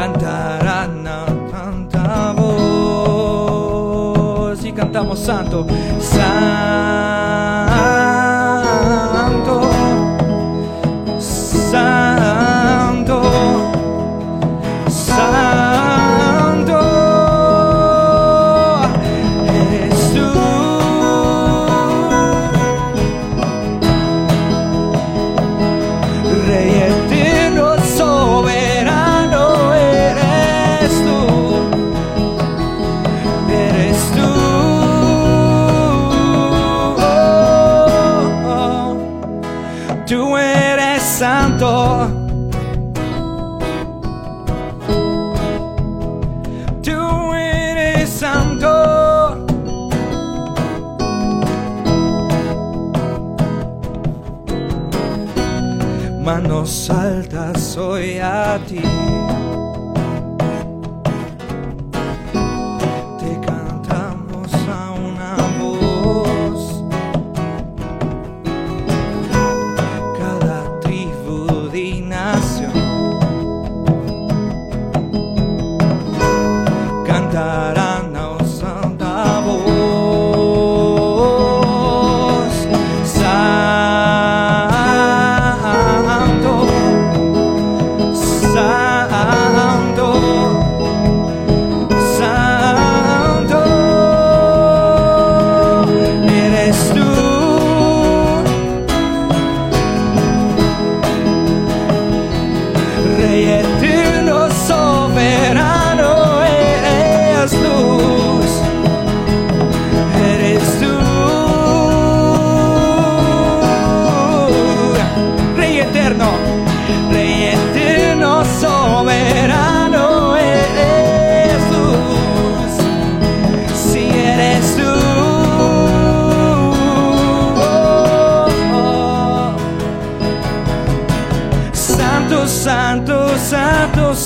cantarán tanta voz y santo, santo, santo. Tú eres santo. manos altas hoy a ti.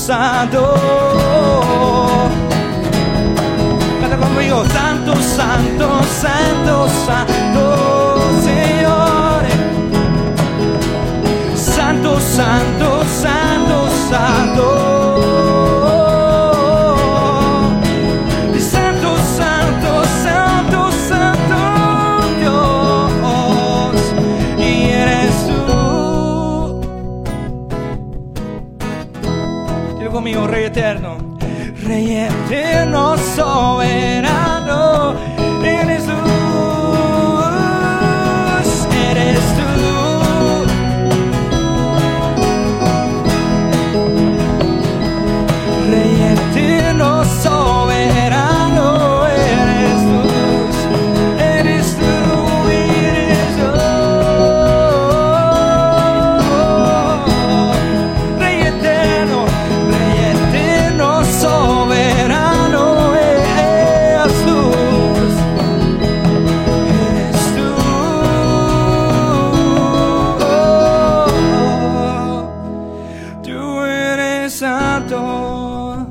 Santo, santo. Canta Rey eterno, soberano. Santo.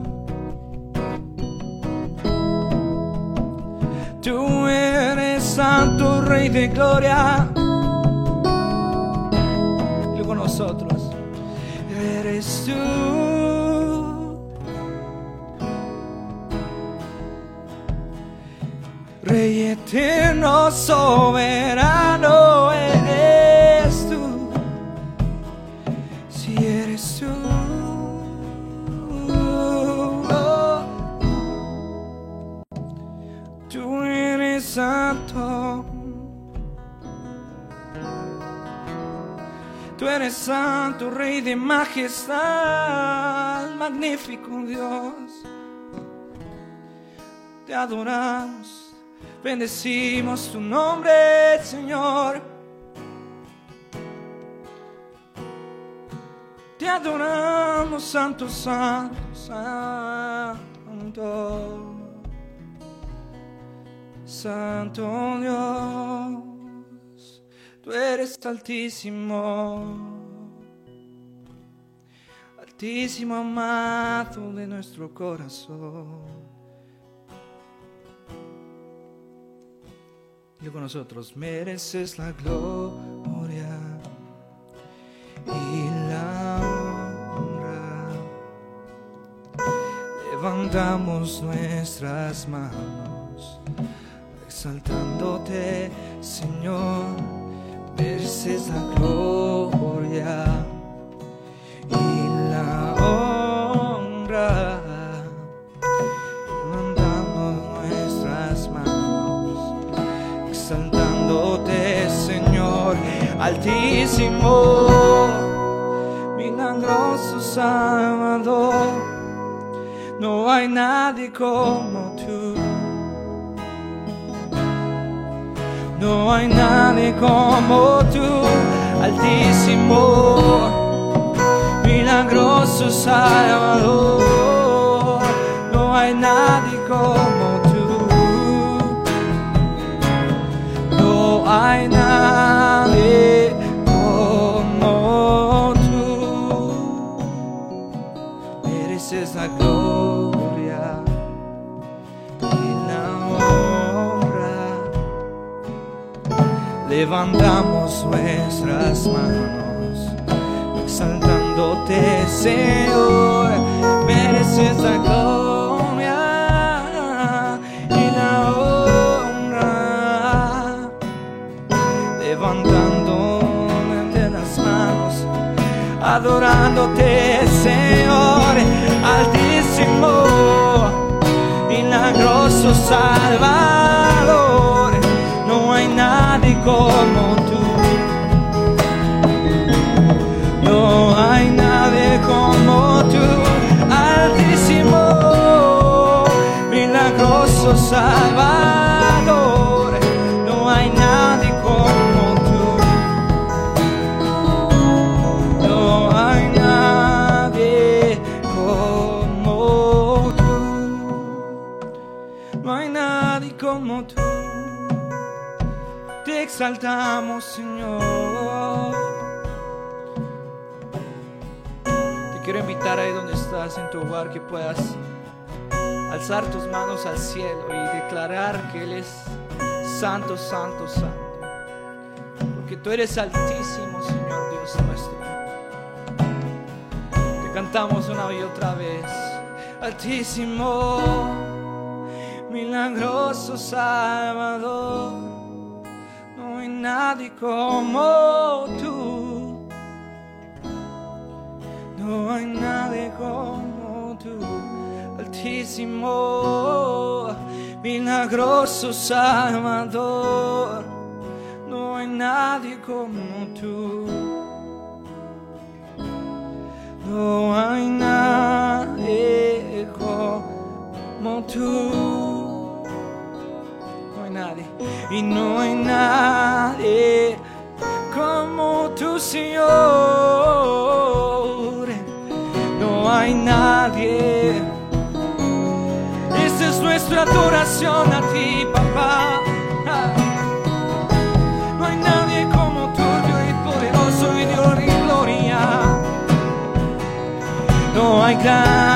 Tú eres santo, Rey de gloria. Y con nosotros. Eres tú. Rey eterno, soberano, Tú eres santo, rey de majestad, magnífico Dios. Te adoramos, bendecimos tu nombre, Señor. Te adoramos, santo, santo, santo. Santo Dios, Tú eres altísimo, altísimo amado de nuestro corazón. Y con nosotros mereces la gloria y la honra. Levantamos nuestras manos, exaltándote, Señor la gloria y la honra. Levantamos nuestras manos, exaltándote, Señor, altísimo, milagroso Salvador. No hay nadie como No hay nadie como tú, altísimo, milagroso Salvador. No hay nadie como tú. No hay nadie como tú. La gloria Levantamos nuestras manos, exaltándote, Señor. Mereces la gloria y la honra. Levantando de las manos, adorándote, Salvador. No hay nadie como tú. No hay nadie como tú. No hay nadie como tú. Te exaltamos, Señor. Te quiero invitar ahí donde estás, en tu hogar, que puedas alzar tus manos al cielo y declarar que Él es santo, santo, santo. Porque tú eres altísimo, Señor Dios nuestro. Te cantamos una y otra vez. Altísimo, milagroso Salvador. No hay nadie como Altísimo, milagroso Salvador. No hay nadie como tú. No hay nadie como tú. No hay nadie. Y no hay nadie como tú, Señor. Nuestra adoración a ti, papá. No hay nadie como Dios y poderoso y Dios y gloria. No hay nadie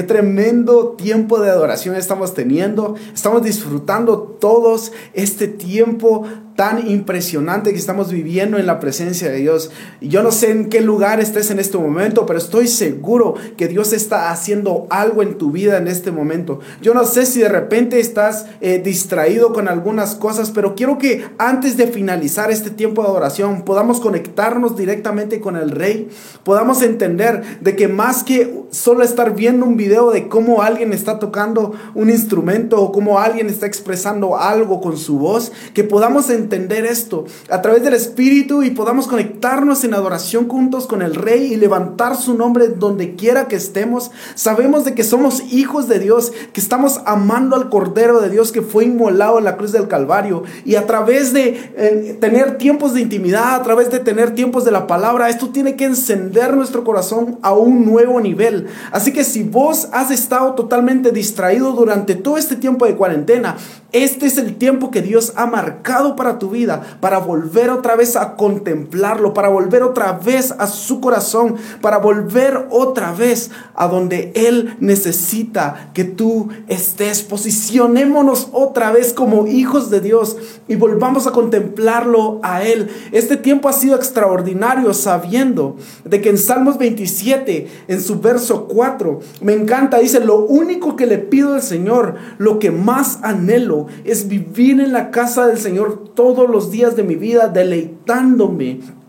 Qué tremendo tiempo de adoración estamos teniendo. Estamos disfrutando todos este tiempo tan impresionante que estamos viviendo en la presencia de Dios. Yo no sé en qué lugar estés en este momento, pero estoy seguro que Dios está haciendo algo en tu vida en este momento. Yo no sé si de repente estás eh, distraído con algunas cosas, pero quiero que antes de finalizar este tiempo de adoración podamos conectarnos directamente con el Rey, podamos entender de que más que solo estar viendo un video de cómo alguien está tocando un instrumento o cómo alguien está expresando algo con su voz, que podamos entender entender esto a través del Espíritu y podamos conectarnos en adoración juntos con el Rey y levantar su nombre donde quiera que estemos. Sabemos de que somos hijos de Dios, que estamos amando al Cordero de Dios que fue inmolado en la cruz del Calvario. Y a través de eh, tener tiempos de intimidad, a través de tener tiempos de la palabra, esto tiene que encender nuestro corazón a un nuevo nivel. Así que si vos has estado totalmente distraído durante todo este tiempo de cuarentena, este es el tiempo que Dios ha marcado para tu vida, para volver otra vez a contemplarlo, para volver otra vez a su corazón, para volver otra vez a donde Él necesita que tú estés. Posicionémonos otra vez como hijos de Dios y volvamos a contemplarlo a Él. Este tiempo ha sido extraordinario sabiendo de que en Salmos 27, en su verso 4, me encanta, dice, lo único que le pido al Señor, lo que más anhelo, es vivir en la casa del Señor todos los días de mi vida, deleitándome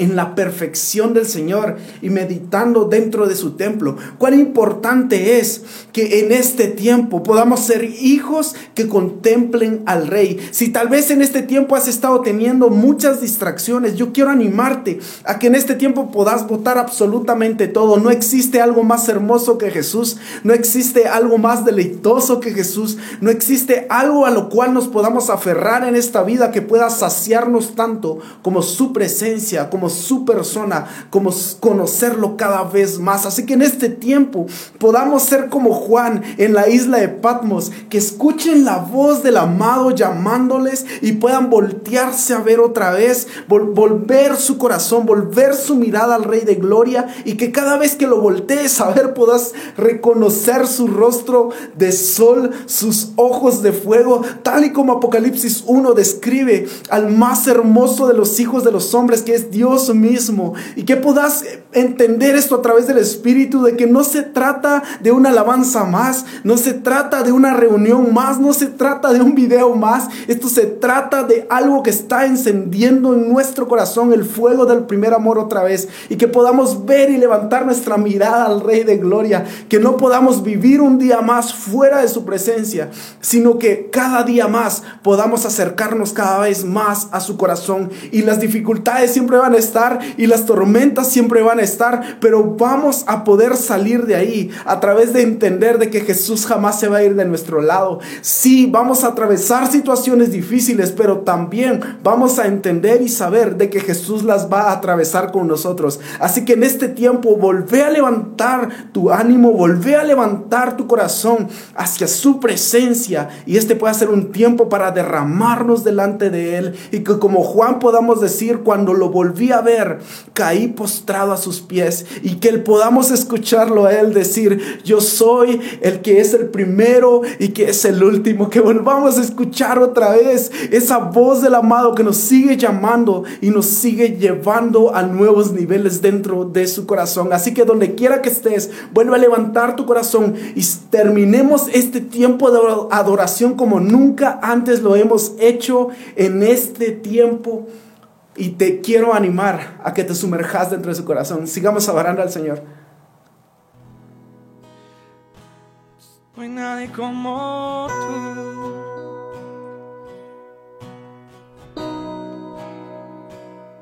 en la perfección del Señor y meditando dentro de su templo. Cuán importante es que en este tiempo podamos ser hijos que contemplen al Rey. Si tal vez en este tiempo has estado teniendo muchas distracciones, yo quiero animarte a que en este tiempo puedas votar absolutamente todo. No existe algo más hermoso que Jesús, no existe algo más deleitoso que Jesús, no existe algo a lo cual nos podamos aferrar en esta vida que pueda saciarnos tanto como su presencia, como su persona, como conocerlo cada vez más. Así que en este tiempo podamos ser como Juan en la isla de Patmos, que escuchen la voz del amado llamándoles y puedan voltearse a ver otra vez, volver su corazón, volver su mirada al Rey de Gloria y que cada vez que lo voltees a ver puedas reconocer su rostro de sol, sus ojos de fuego, tal y como Apocalipsis 1 describe al más hermoso de los hijos de los hombres, que es Dios mismo y que puedas entender esto a través del Espíritu, de que no se trata de una alabanza más, no se trata de una reunión más, no se trata de un video más, esto se trata de algo que está encendiendo en nuestro corazón el fuego del primer amor otra vez y que podamos ver y levantar nuestra mirada al Rey de Gloria, que no podamos vivir un día más fuera de su presencia, sino que cada día más podamos acercarnos cada vez más a su corazón y las dificultades siempre van a estar y las tormentas siempre van a estar, pero vamos a poder salir de ahí a través de entender de que Jesús jamás se va a ir de nuestro lado. Sí, vamos a atravesar situaciones difíciles, pero también vamos a entender y saber de que Jesús las va a atravesar con nosotros. Así que en este tiempo volvé a levantar tu ánimo, volvé a levantar tu corazón hacia su presencia y este puede ser un tiempo para derramarnos delante de él y que como Juan podamos decir cuando lo volví ver, caí postrado a sus pies y que él podamos escucharlo a él decir, yo soy el que es el primero y que es el último, que volvamos a escuchar otra vez esa voz del amado que nos sigue llamando y nos sigue llevando a nuevos niveles dentro de su corazón. Así que donde quiera que estés, vuelve a levantar tu corazón y terminemos este tiempo de adoración como nunca antes lo hemos hecho en este tiempo y te quiero animar a que te sumerjas dentro de su corazón. Sigamos adorando al Señor. No hay nadie como tú.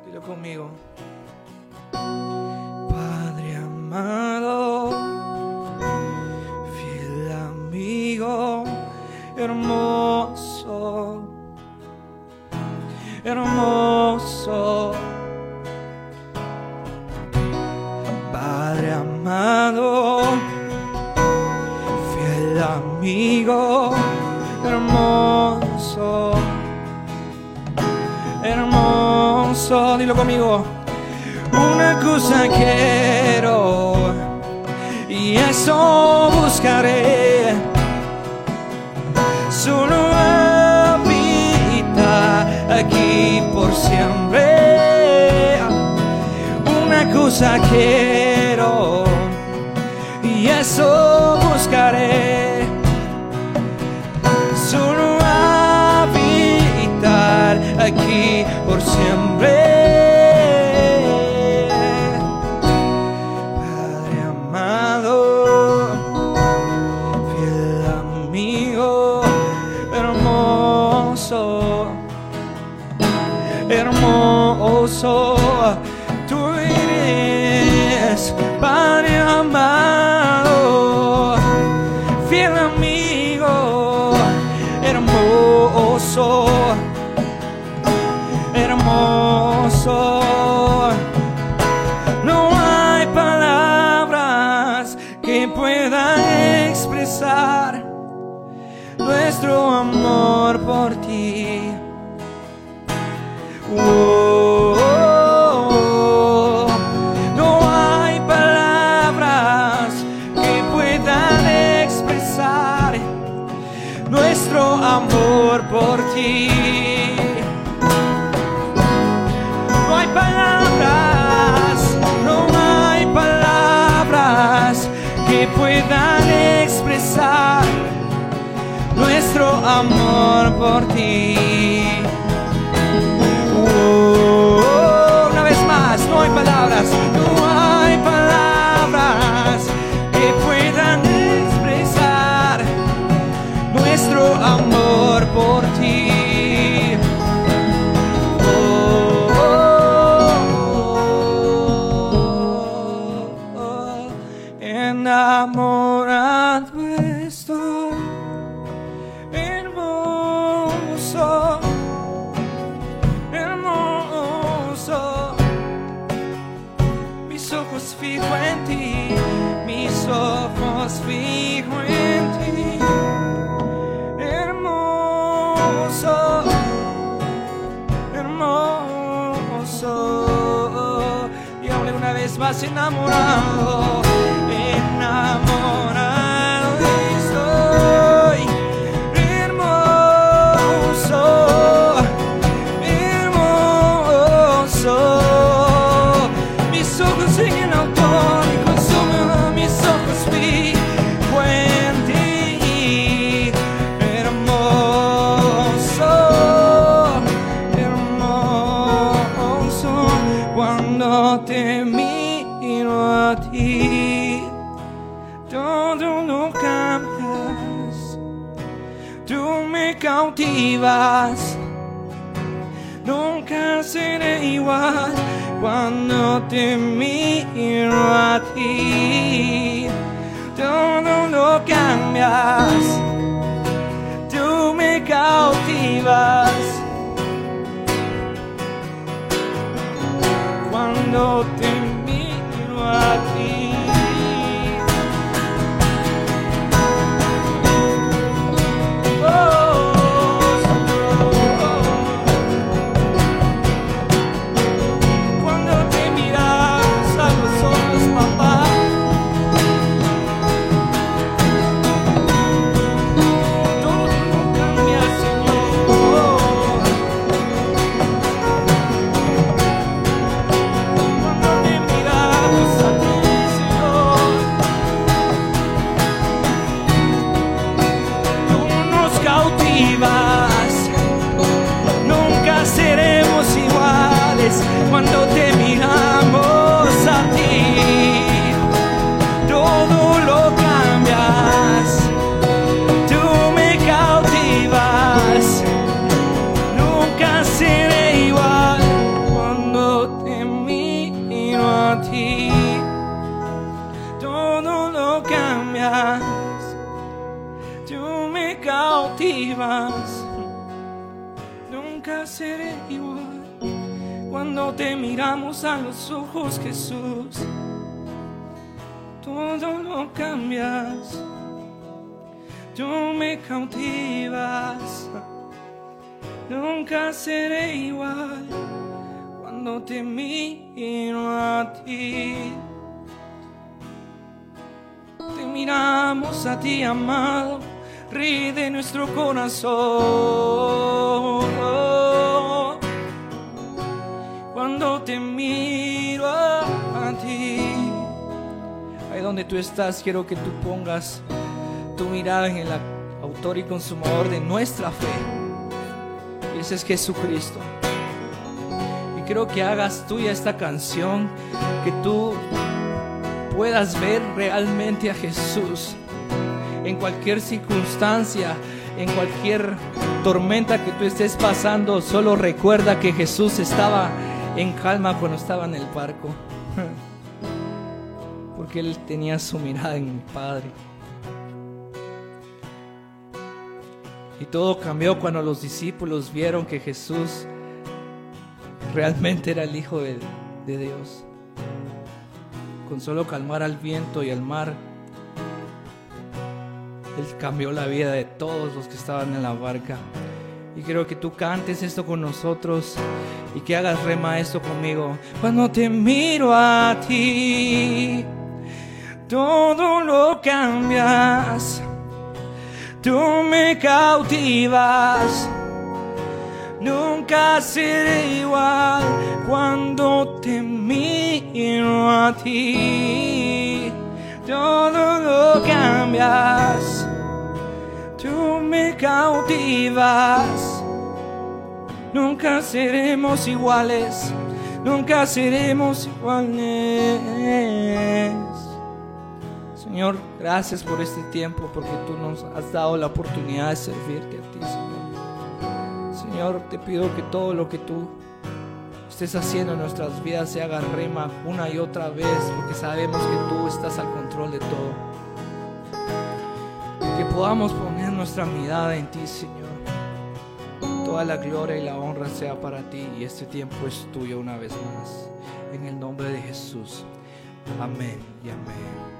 Dilo conmigo. Padre amado, fiel amigo, hermoso hermoso. Padre amado, fiel amigo, hermoso, hermoso, dilo conmigo. Una cosa quiero y eso buscaré. Quiero y eso buscaré. Solo habitar aquí por siempre. Te miro a ti. Todo lo cambias, tú me cautivas. Cuando te miro a ti. Nunca seré igual cuando te miramos a los ojos, Jesús. Todo lo cambias, tú me cautivas. Nunca seré igual cuando te miro a ti. Te miramos a ti, amado, Rey de nuestro corazón. Cuando te miro a ti, ahí donde tú estás, quiero que tú pongas tu mirada en el autor y consumador de nuestra fe. Y ese es Jesucristo. Y quiero que hagas tuya esta canción, que tú puedas ver realmente a Jesús en cualquier circunstancia, en cualquier tormenta que tú estés pasando, solo recuerda que Jesús estaba en calma cuando estaba en el barco. Porque Él tenía su mirada en mi Padre. Y todo cambió cuando los discípulos vieron que Jesús realmente era el Hijo de, Dios. Con solo calmar al viento y al mar, Él cambió la vida de todos los que estaban en la barca. Y quiero que tú cantes esto con nosotros y que hagas rema esto conmigo. Cuando te miro a ti, todo lo cambias tú me cautivas. Nunca seré igual cuando te miro a ti. Todo lo cambias, tú me cautivas. Nunca seremos iguales, nunca seremos iguales. Señor, gracias por este tiempo, porque tú nos has dado la oportunidad de servirte a ti, Señor. Señor, te pido que todo lo que tú estés haciendo en nuestras vidas se haga rema una y otra vez, porque sabemos que tú estás al control de todo. Que podamos nuestra mirada en ti, Señor. Toda la gloria y la honra sea para ti y este tiempo es tuyo una vez más. En el nombre de Jesús. Amén y amén.